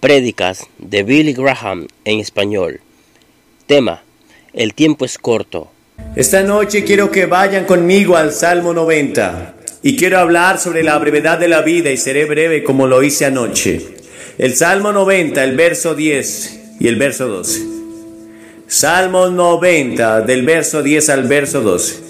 Prédicas de Billy Graham en español. Tema: El tiempo es corto. Esta noche quiero que vayan conmigo al Salmo 90 y quiero hablar sobre la brevedad de la vida y seré breve como lo hice anoche. El Salmo 90, el verso 10 y el verso 12. Salmo 90 del verso 10 al verso 12.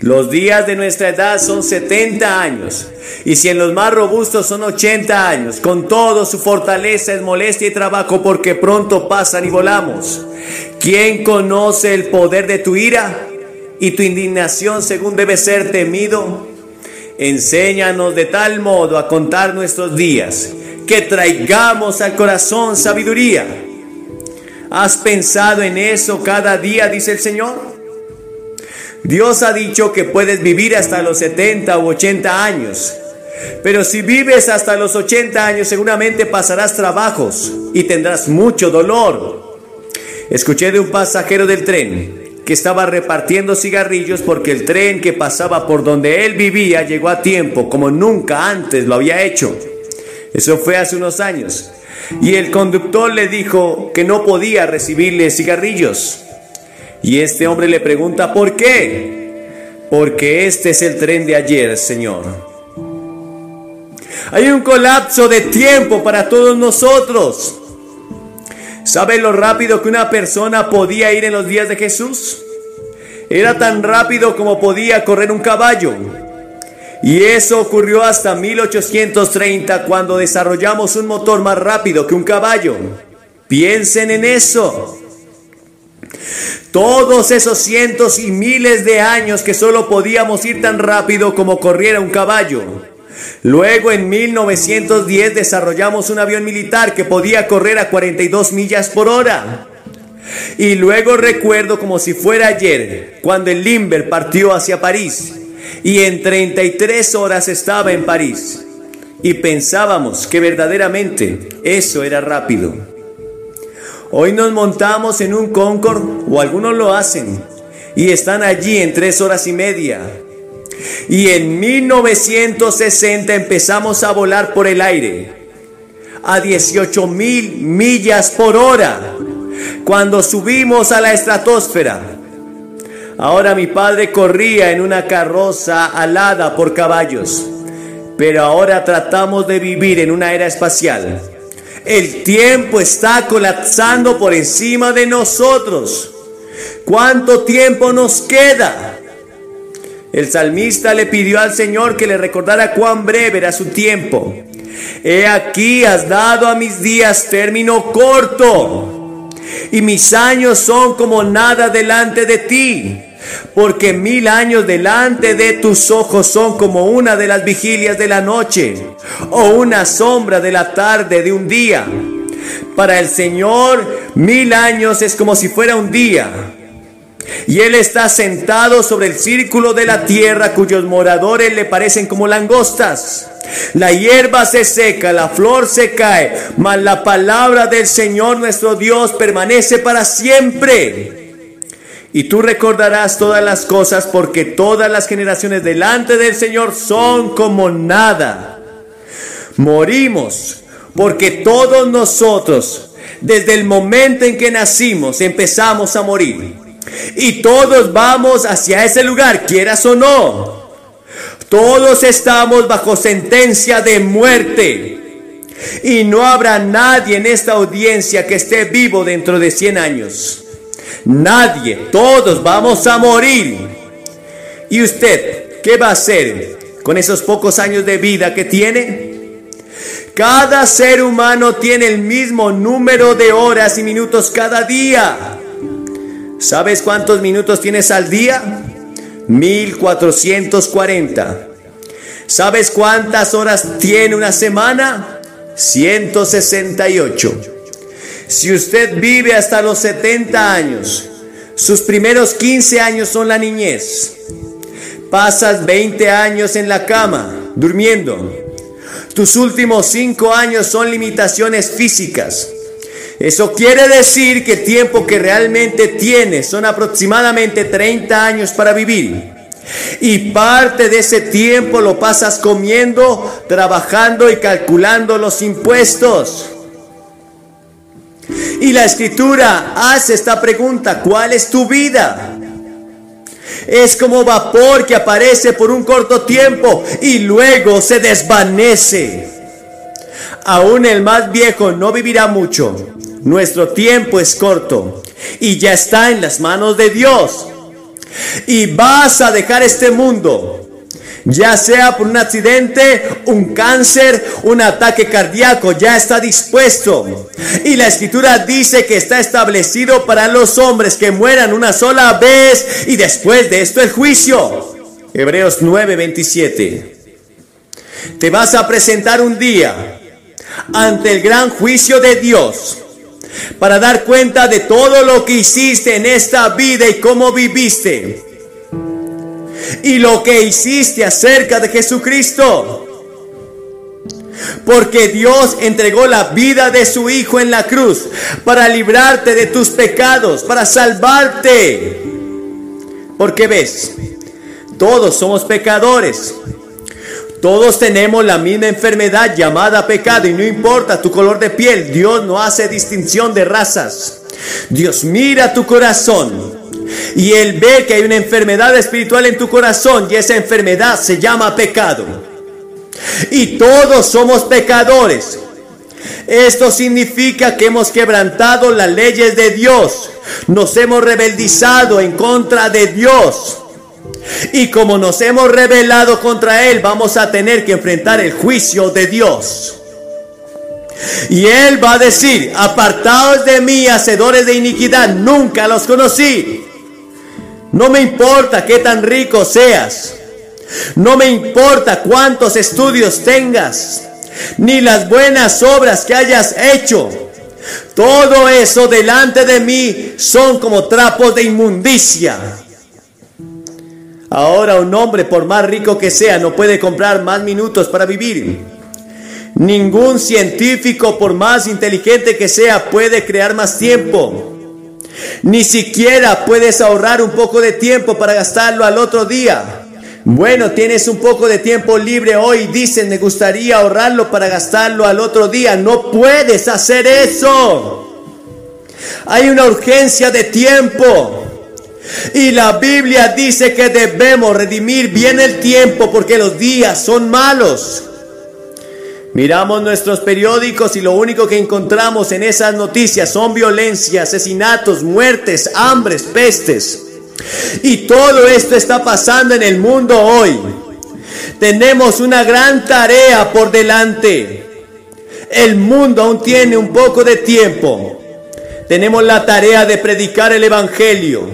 Los días de nuestra edad son 70 años, y si en los más robustos son 80 años, con todo su fortaleza es molestia y trabajo porque pronto pasan y volamos. ¿Quién conoce el poder de tu ira y tu indignación según debe ser temido? Enséñanos de tal modo a contar nuestros días, que traigamos al corazón sabiduría. ¿Has pensado en eso cada día, dice el Señor? Dios ha dicho que puedes vivir hasta los 70 u 80 años. Pero si vives hasta los 80 años seguramente pasarás trabajos y tendrás mucho dolor. Escuché de un pasajero del tren que estaba repartiendo cigarrillos porque el tren que pasaba por donde él vivía llegó a tiempo como nunca antes lo había hecho. Eso fue hace unos años. Y el conductor le dijo que no podía recibirle cigarrillos. Y este hombre le pregunta, ¿por qué? Porque este es el tren de ayer, Señor. Hay un colapso de tiempo para todos nosotros. ¿Sabe lo rápido que una persona podía ir en los días de Jesús? Era tan rápido como podía correr un caballo. Y eso ocurrió hasta 1830 cuando desarrollamos un motor más rápido que un caballo. Piensen en eso. Todos esos cientos y miles de años que solo podíamos ir tan rápido como corriera un caballo. Luego en 1910 desarrollamos un avión militar que podía correr a 42 millas por hora. Y luego recuerdo como si fuera ayer, cuando el Limber partió hacia París y en 33 horas estaba en París. Y pensábamos que verdaderamente eso era rápido. Hoy nos montamos en un Concorde, o algunos lo hacen, y están allí en tres horas y media. Y en 1960 empezamos a volar por el aire a 18 mil millas por hora cuando subimos a la estratosfera. Ahora mi padre corría en una carroza alada por caballos, pero ahora tratamos de vivir en una era espacial el tiempo está colapsando por encima de nosotros. ¿Cuánto tiempo nos queda? El salmista le pidió al Señor que le recordara cuán breve era su tiempo. He aquí has dado a mis días término corto, y mis años son como nada delante de ti porque mil años delante de tus ojos son como una de las vigilias de la noche o una sombra de la tarde de un día. Para el Señor mil años es como si fuera un día. Y Él está sentado sobre el círculo de la tierra cuyos moradores le parecen como langostas. La hierba se seca, la flor se cae, mas la palabra del Señor nuestro Dios permanece para siempre. Y tú recordarás todas las cosas porque todas las generaciones delante del Señor son como nada. Morimos porque todos nosotros, desde el momento en que nacimos, empezamos a morir. Y todos vamos hacia ese lugar, quieras o no. Todos estamos bajo sentencia de muerte. Y no habrá nadie en esta audiencia que esté vivo dentro de 100 años. Nadie, todos vamos a morir. ¿Y usted qué va a hacer con esos pocos años de vida que tiene? Cada ser humano tiene el mismo número de horas y minutos cada día. ¿Sabes cuántos minutos tienes al día? 1440. ¿Sabes cuántas horas tiene una semana? 168. Si usted vive hasta los 70 años, sus primeros 15 años son la niñez. Pasas 20 años en la cama, durmiendo. Tus últimos 5 años son limitaciones físicas. Eso quiere decir que el tiempo que realmente tienes son aproximadamente 30 años para vivir. Y parte de ese tiempo lo pasas comiendo, trabajando y calculando los impuestos. Y la escritura hace esta pregunta, ¿cuál es tu vida? Es como vapor que aparece por un corto tiempo y luego se desvanece. Aún el más viejo no vivirá mucho. Nuestro tiempo es corto y ya está en las manos de Dios. Y vas a dejar este mundo ya sea por un accidente, un cáncer, un ataque cardíaco, ya está dispuesto. Y la escritura dice que está establecido para los hombres que mueran una sola vez y después de esto el juicio. Hebreos 9:27. Te vas a presentar un día ante el gran juicio de Dios para dar cuenta de todo lo que hiciste en esta vida y cómo viviste y lo que hiciste acerca de Jesucristo. Porque Dios entregó la vida de su Hijo en la cruz para librarte de tus pecados, para salvarte. Porque ves, todos somos pecadores. Todos tenemos la misma enfermedad llamada pecado y no importa tu color de piel, Dios no hace distinción de razas. Dios mira tu corazón y Él ve que hay una enfermedad espiritual en tu corazón y esa enfermedad se llama pecado. Y todos somos pecadores. Esto significa que hemos quebrantado las leyes de Dios. Nos hemos rebeldizado en contra de Dios. Y como nos hemos rebelado contra Él, vamos a tener que enfrentar el juicio de Dios. Y Él va a decir, apartaos de mí, hacedores de iniquidad, nunca los conocí. No me importa qué tan rico seas. No me importa cuántos estudios tengas, ni las buenas obras que hayas hecho. Todo eso delante de mí son como trapos de inmundicia. Ahora un hombre, por más rico que sea, no puede comprar más minutos para vivir. Ningún científico, por más inteligente que sea, puede crear más tiempo. Ni siquiera puedes ahorrar un poco de tiempo para gastarlo al otro día. Bueno, tienes un poco de tiempo libre hoy, dicen, me gustaría ahorrarlo para gastarlo al otro día. No puedes hacer eso. Hay una urgencia de tiempo. Y la Biblia dice que debemos redimir bien el tiempo porque los días son malos. Miramos nuestros periódicos y lo único que encontramos en esas noticias son violencia, asesinatos, muertes, hambres, pestes. Y todo esto está pasando en el mundo hoy. Tenemos una gran tarea por delante. El mundo aún tiene un poco de tiempo. Tenemos la tarea de predicar el Evangelio,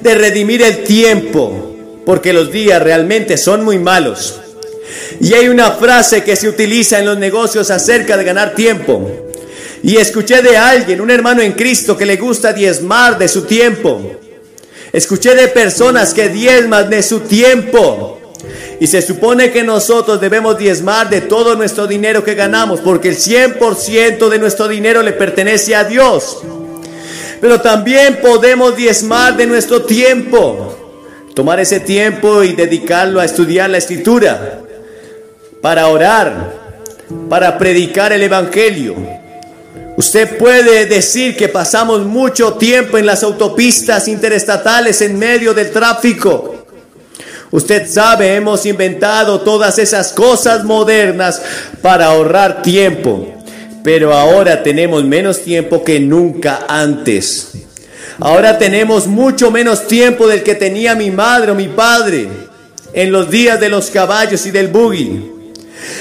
de redimir el tiempo, porque los días realmente son muy malos. Y hay una frase que se utiliza en los negocios acerca de ganar tiempo. Y escuché de alguien, un hermano en Cristo, que le gusta diezmar de su tiempo. Escuché de personas que diezman de su tiempo. Y se supone que nosotros debemos diezmar de todo nuestro dinero que ganamos, porque el 100% de nuestro dinero le pertenece a Dios. Pero también podemos diezmar de nuestro tiempo. Tomar ese tiempo y dedicarlo a estudiar la escritura para orar, para predicar el Evangelio. Usted puede decir que pasamos mucho tiempo en las autopistas interestatales en medio del tráfico. Usted sabe, hemos inventado todas esas cosas modernas para ahorrar tiempo, pero ahora tenemos menos tiempo que nunca antes. Ahora tenemos mucho menos tiempo del que tenía mi madre o mi padre en los días de los caballos y del buggy.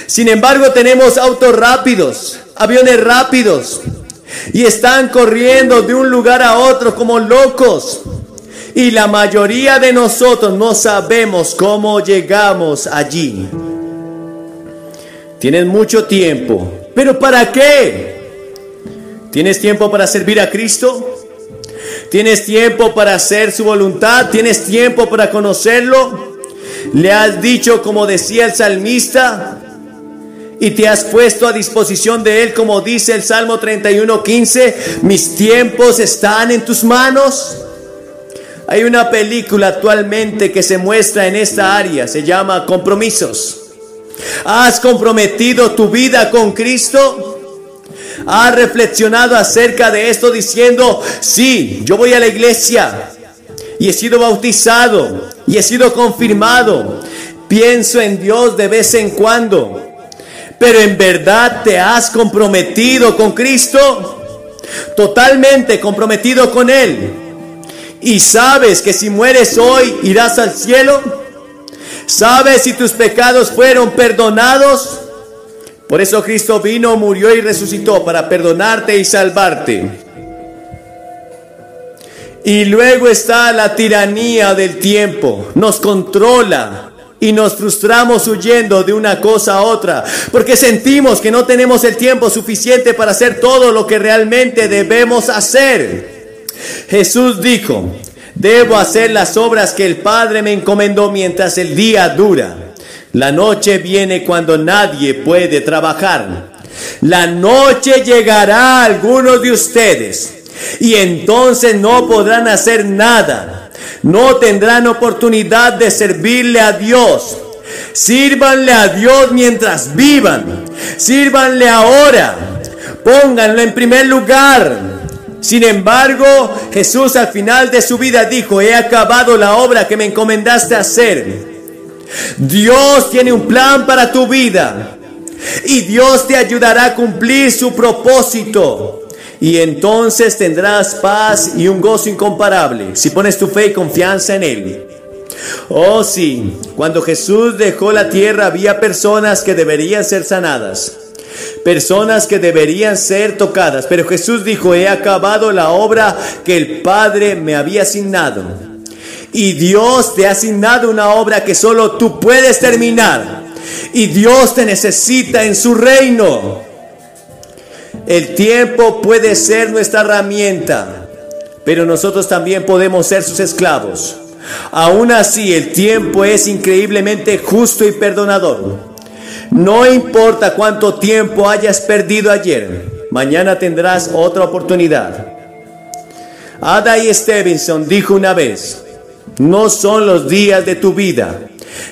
Sin embargo, tenemos autos rápidos, aviones rápidos, y están corriendo de un lugar a otro como locos. Y la mayoría de nosotros no sabemos cómo llegamos allí. Tienes mucho tiempo, pero ¿para qué? ¿Tienes tiempo para servir a Cristo? ¿Tienes tiempo para hacer su voluntad? ¿Tienes tiempo para conocerlo? ¿Le has dicho como decía el salmista? Y te has puesto a disposición de Él, como dice el Salmo 31:15, mis tiempos están en tus manos. Hay una película actualmente que se muestra en esta área, se llama Compromisos. ¿Has comprometido tu vida con Cristo? ha reflexionado acerca de esto diciendo, sí, yo voy a la iglesia y he sido bautizado y he sido confirmado. Pienso en Dios de vez en cuando. Pero en verdad te has comprometido con Cristo, totalmente comprometido con Él. Y sabes que si mueres hoy irás al cielo. Sabes si tus pecados fueron perdonados. Por eso Cristo vino, murió y resucitó para perdonarte y salvarte. Y luego está la tiranía del tiempo. Nos controla y nos frustramos huyendo de una cosa a otra, porque sentimos que no tenemos el tiempo suficiente para hacer todo lo que realmente debemos hacer. Jesús dijo, debo hacer las obras que el Padre me encomendó mientras el día dura. La noche viene cuando nadie puede trabajar. La noche llegará a algunos de ustedes y entonces no podrán hacer nada. No tendrán oportunidad de servirle a Dios. Sírvanle a Dios mientras vivan. Sírvanle ahora. Pónganlo en primer lugar. Sin embargo, Jesús al final de su vida dijo, he acabado la obra que me encomendaste hacer. Dios tiene un plan para tu vida y Dios te ayudará a cumplir su propósito y entonces tendrás paz y un gozo incomparable si pones tu fe y confianza en Él. Oh sí, cuando Jesús dejó la tierra había personas que deberían ser sanadas, personas que deberían ser tocadas, pero Jesús dijo, he acabado la obra que el Padre me había asignado. Y Dios te ha asignado una obra que solo tú puedes terminar. Y Dios te necesita en su reino. El tiempo puede ser nuestra herramienta, pero nosotros también podemos ser sus esclavos. Aún así, el tiempo es increíblemente justo y perdonador. No importa cuánto tiempo hayas perdido ayer, mañana tendrás otra oportunidad. Ada y Stevenson dijo una vez, no son los días de tu vida,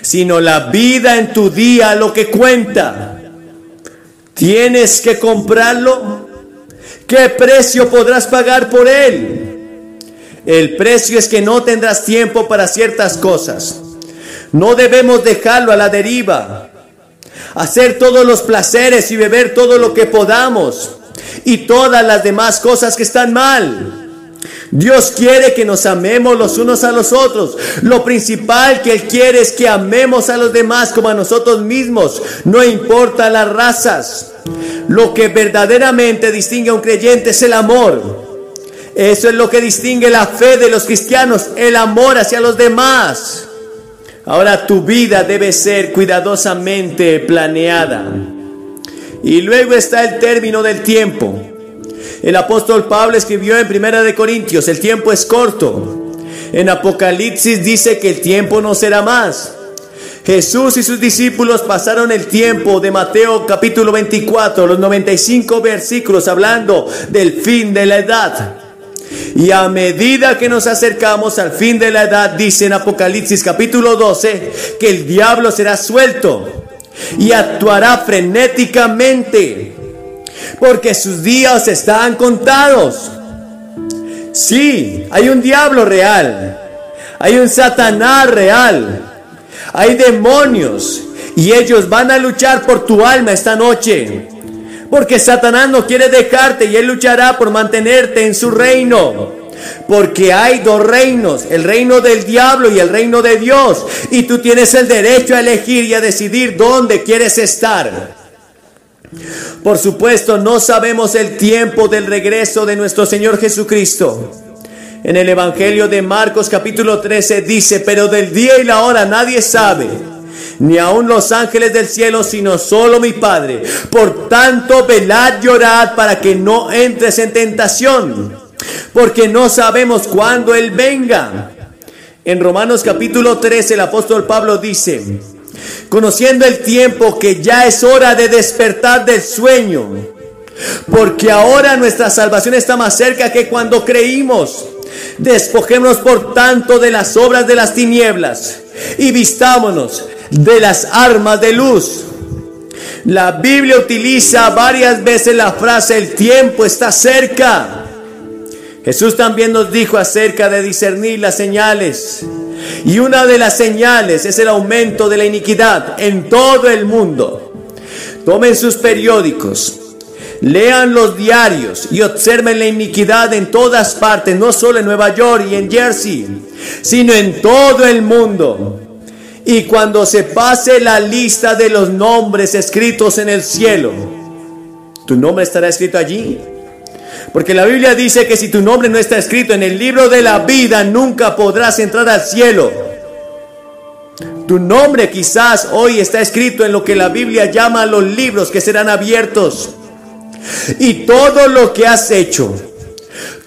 sino la vida en tu día lo que cuenta. ¿Tienes que comprarlo? ¿Qué precio podrás pagar por él? El precio es que no tendrás tiempo para ciertas cosas. No debemos dejarlo a la deriva. Hacer todos los placeres y beber todo lo que podamos. Y todas las demás cosas que están mal. Dios quiere que nos amemos los unos a los otros. Lo principal que Él quiere es que amemos a los demás como a nosotros mismos. No importa las razas. Lo que verdaderamente distingue a un creyente es el amor. Eso es lo que distingue la fe de los cristianos, el amor hacia los demás. Ahora tu vida debe ser cuidadosamente planeada. Y luego está el término del tiempo. El apóstol Pablo escribió en Primera de Corintios, el tiempo es corto. En Apocalipsis dice que el tiempo no será más. Jesús y sus discípulos pasaron el tiempo de Mateo capítulo 24, los 95 versículos hablando del fin de la edad. Y a medida que nos acercamos al fin de la edad, dice en Apocalipsis capítulo 12, que el diablo será suelto y actuará frenéticamente, porque sus días están contados. Sí, hay un diablo real, hay un Satanás real hay demonios y ellos van a luchar por tu alma esta noche. Porque Satanás no quiere dejarte y él luchará por mantenerte en su reino. Porque hay dos reinos, el reino del diablo y el reino de Dios. Y tú tienes el derecho a elegir y a decidir dónde quieres estar. Por supuesto, no sabemos el tiempo del regreso de nuestro Señor Jesucristo. En el Evangelio de Marcos capítulo 13 dice, pero del día y la hora nadie sabe, ni aun los ángeles del cielo, sino solo mi Padre. Por tanto, velad, llorad para que no entres en tentación, porque no sabemos cuándo Él venga. En Romanos capítulo 13 el apóstol Pablo dice, conociendo el tiempo que ya es hora de despertar del sueño, porque ahora nuestra salvación está más cerca que cuando creímos. Despojémonos por tanto de las obras de las tinieblas y vistámonos de las armas de luz. La Biblia utiliza varias veces la frase el tiempo está cerca. Jesús también nos dijo acerca de discernir las señales. Y una de las señales es el aumento de la iniquidad en todo el mundo. Tomen sus periódicos, lean los diarios y observen la iniquidad en todas partes, no solo en Nueva York y en Jersey, sino en todo el mundo. Y cuando se pase la lista de los nombres escritos en el cielo, ¿tu nombre estará escrito allí? Porque la Biblia dice que si tu nombre no está escrito en el libro de la vida, nunca podrás entrar al cielo. Tu nombre quizás hoy está escrito en lo que la Biblia llama los libros que serán abiertos. Y todo lo que has hecho,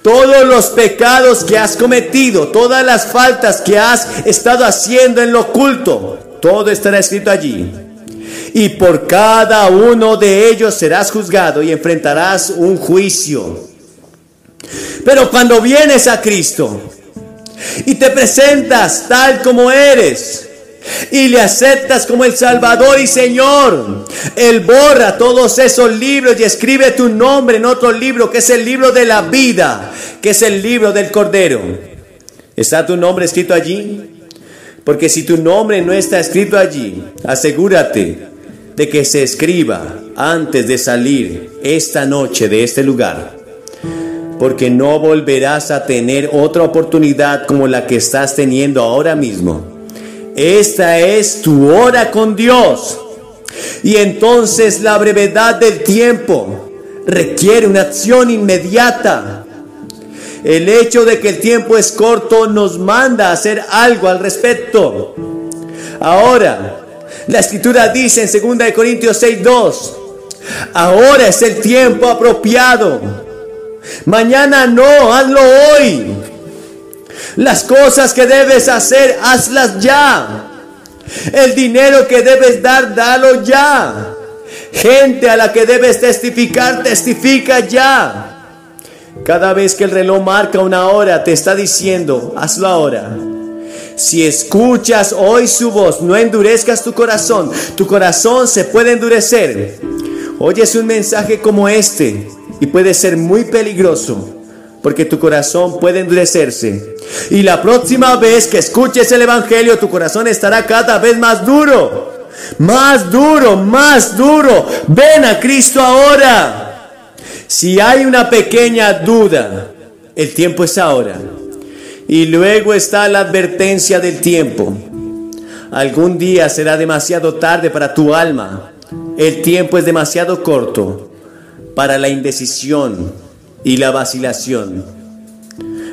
todos los pecados que has cometido, todas las faltas que has estado haciendo en lo oculto, todo estará escrito allí. Y por cada uno de ellos serás juzgado y enfrentarás un juicio. Pero cuando vienes a Cristo y te presentas tal como eres, y le aceptas como el Salvador y Señor, Él borra todos esos libros y escribe tu nombre en otro libro que es el libro de la vida, que es el libro del Cordero. ¿Está tu nombre escrito allí? Porque si tu nombre no está escrito allí, asegúrate de que se escriba antes de salir esta noche de este lugar. Porque no volverás a tener otra oportunidad como la que estás teniendo ahora mismo esta es tu hora con Dios. Y entonces la brevedad del tiempo requiere una acción inmediata. El hecho de que el tiempo es corto nos manda a hacer algo al respecto. Ahora, la escritura dice en 2 Corintios 6:2, ahora es el tiempo apropiado. Mañana no, hazlo hoy. Las cosas que debes hacer, hazlas ya. El dinero que debes dar, dalo ya. Gente a la que debes testificar, testifica ya. Cada vez que el reloj marca una hora, te está diciendo, hazlo ahora. Si escuchas hoy su voz, no endurezcas tu corazón. Tu corazón se puede endurecer. Oyes un mensaje como este y puede ser muy peligroso porque tu corazón puede endurecerse. Y la próxima vez que escuches el Evangelio, tu corazón estará cada vez más duro. Más duro, más duro. Ven a Cristo ahora. Si hay una pequeña duda, el tiempo es ahora. Y luego está la advertencia del tiempo. Algún día será demasiado tarde para tu alma. El tiempo es demasiado corto para la indecisión y la vacilación.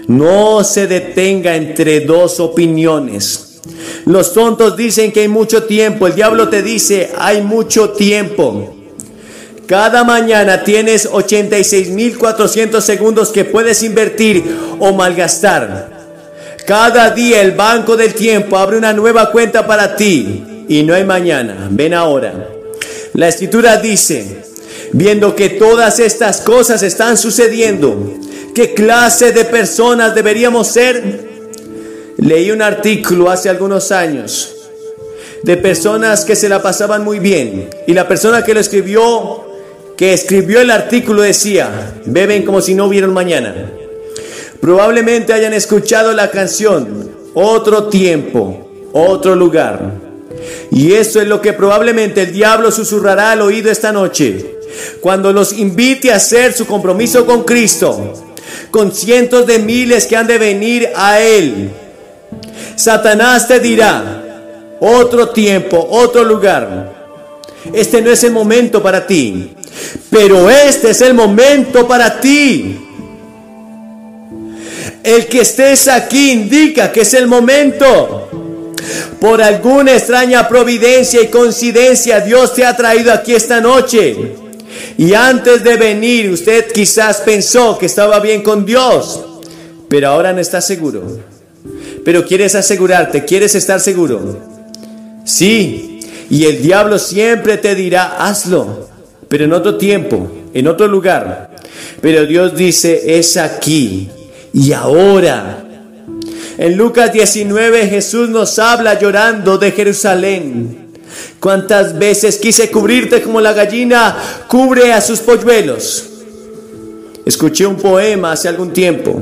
No se detenga entre dos opiniones. Los tontos dicen que hay mucho tiempo. El diablo te dice, hay mucho tiempo. Cada mañana tienes 86.400 segundos que puedes invertir o malgastar. Cada día el banco del tiempo abre una nueva cuenta para ti y no hay mañana. Ven ahora. La escritura dice, viendo que todas estas cosas están sucediendo, ¿qué clase de personas deberíamos ser? Leí un artículo hace algunos años de personas que se la pasaban muy bien y la persona que lo escribió, que escribió el artículo decía, beben como si no hubieran mañana. Probablemente hayan escuchado la canción Otro tiempo, otro lugar. Y eso es lo que probablemente el diablo susurrará al oído esta noche cuando los invite a hacer su compromiso con Cristo, con cientos de miles que han de venir a Él, Satanás te dirá, otro tiempo, otro lugar. Este no es el momento para ti, pero este es el momento para ti. El que estés aquí indica que es el momento. Por alguna extraña providencia y coincidencia, Dios te ha traído aquí esta noche. Y antes de venir, usted quizás pensó que estaba bien con Dios, pero ahora no está seguro. Pero quieres asegurarte, quieres estar seguro. Sí, y el diablo siempre te dirá, hazlo, pero en otro tiempo, en otro lugar. Pero Dios dice, es aquí y ahora. En Lucas 19 Jesús nos habla llorando de Jerusalén ¿Cuántas veces quise cubrirte como la gallina cubre a sus polluelos? Escuché un poema hace algún tiempo.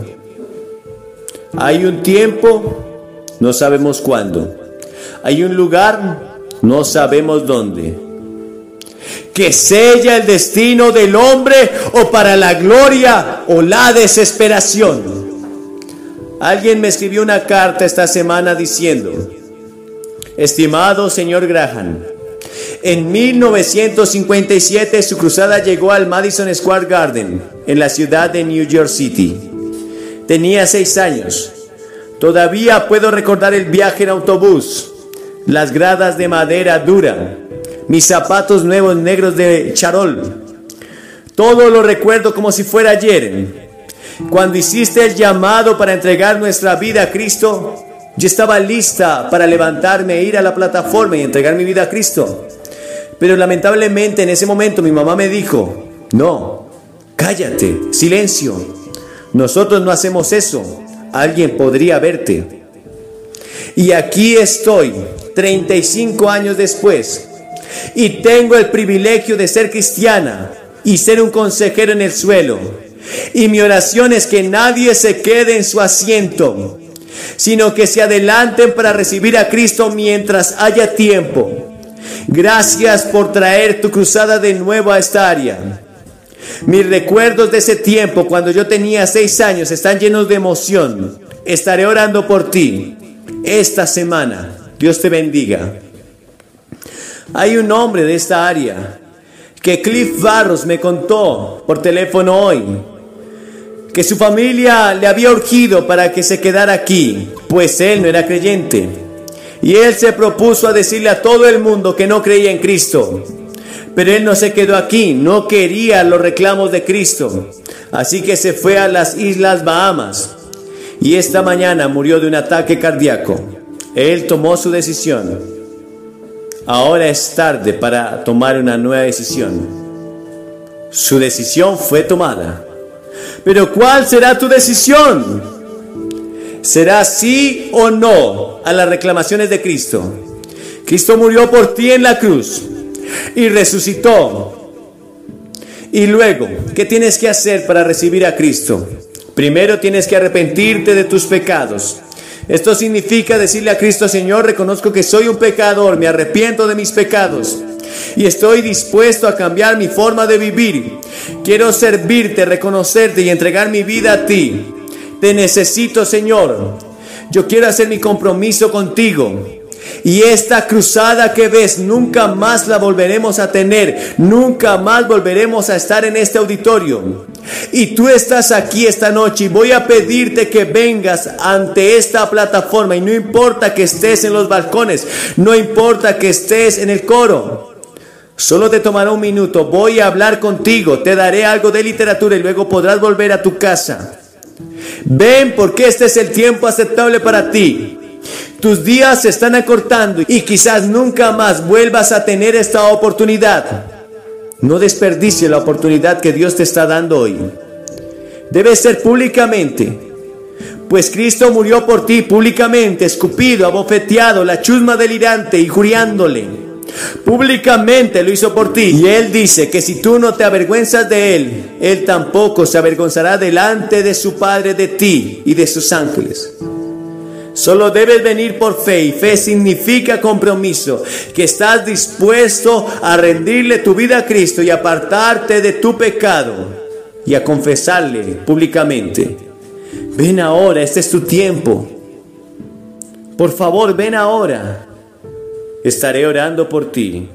Hay un tiempo, no sabemos cuándo. Hay un lugar, no sabemos dónde. Que sella el destino del hombre o para la gloria o la desesperación. Alguien me escribió una carta esta semana diciendo, estimado señor Graham, en 1957 su cruzada llegó al Madison Square Garden, en la ciudad de New York City. Tenía seis años. Todavía puedo recordar el viaje en autobús, las gradas de madera dura, mis zapatos nuevos negros de charol. Todo lo recuerdo como si fuera ayer. Cuando hiciste el llamado para entregar nuestra vida a Cristo, yo estaba lista para levantarme e ir a la plataforma y entregar mi vida a Cristo. Pero lamentablemente en ese momento mi mamá me dijo, no, cállate, silencio. Nosotros no hacemos eso. Alguien podría verte. Y aquí estoy, 35 años después, y tengo el privilegio de ser cristiana y ser un consejero en el suelo. Y mi oración es que nadie se quede en su asiento, sino que se adelanten para recibir a Cristo mientras haya tiempo. Gracias por traer tu cruzada de nuevo a esta área. Mis recuerdos de ese tiempo, cuando yo tenía seis años, están llenos de emoción. Estaré orando por ti esta semana. Dios te bendiga. Hay un hombre de esta área que Cliff Barros me contó por teléfono hoy que su familia le había urgido para que se quedara aquí, pues él no era creyente. Y él se propuso a decirle a todo el mundo que no creía en Cristo. Pero él no se quedó aquí, no quería los reclamos de Cristo. Así que se fue a las Islas Bahamas. Y esta mañana murió de un ataque cardíaco. Él tomó su decisión. Ahora es tarde para tomar una nueva decisión. Su decisión fue tomada. Pero ¿cuál será tu decisión? ¿Será sí o no a las reclamaciones de Cristo? Cristo murió por ti en la cruz y resucitó. Y luego, ¿qué tienes que hacer para recibir a Cristo? Primero tienes que arrepentirte de tus pecados. Esto significa decirle a Cristo, Señor, reconozco que soy un pecador, me arrepiento de mis pecados y estoy dispuesto a cambiar mi forma de vivir. Quiero servirte, reconocerte y entregar mi vida a ti. Te necesito, Señor. Yo quiero hacer mi compromiso contigo. Y esta cruzada que ves nunca más la volveremos a tener, nunca más volveremos a estar en este auditorio. Y tú estás aquí esta noche y voy a pedirte que vengas ante esta plataforma y no importa que estés en los balcones, no importa que estés en el coro. Solo te tomará un minuto, voy a hablar contigo, te daré algo de literatura y luego podrás volver a tu casa. Ven porque este es el tiempo aceptable para ti. Tus días se están acortando y quizás nunca más vuelvas a tener esta oportunidad. No desperdicie la oportunidad que Dios te está dando hoy. Debe ser públicamente, pues Cristo murió por ti públicamente, escupido, abofeteado, la chusma delirante, injuriándole. Públicamente lo hizo por ti. Y Él dice que si tú no te avergüenzas de Él, Él tampoco se avergonzará delante de su Padre de ti y de sus ángeles. Solo debes venir por fe y fe significa compromiso, que estás dispuesto a rendirle tu vida a Cristo y apartarte de tu pecado y a confesarle públicamente. Ven ahora, este es tu tiempo. Por favor, ven ahora. Estaré orando por ti.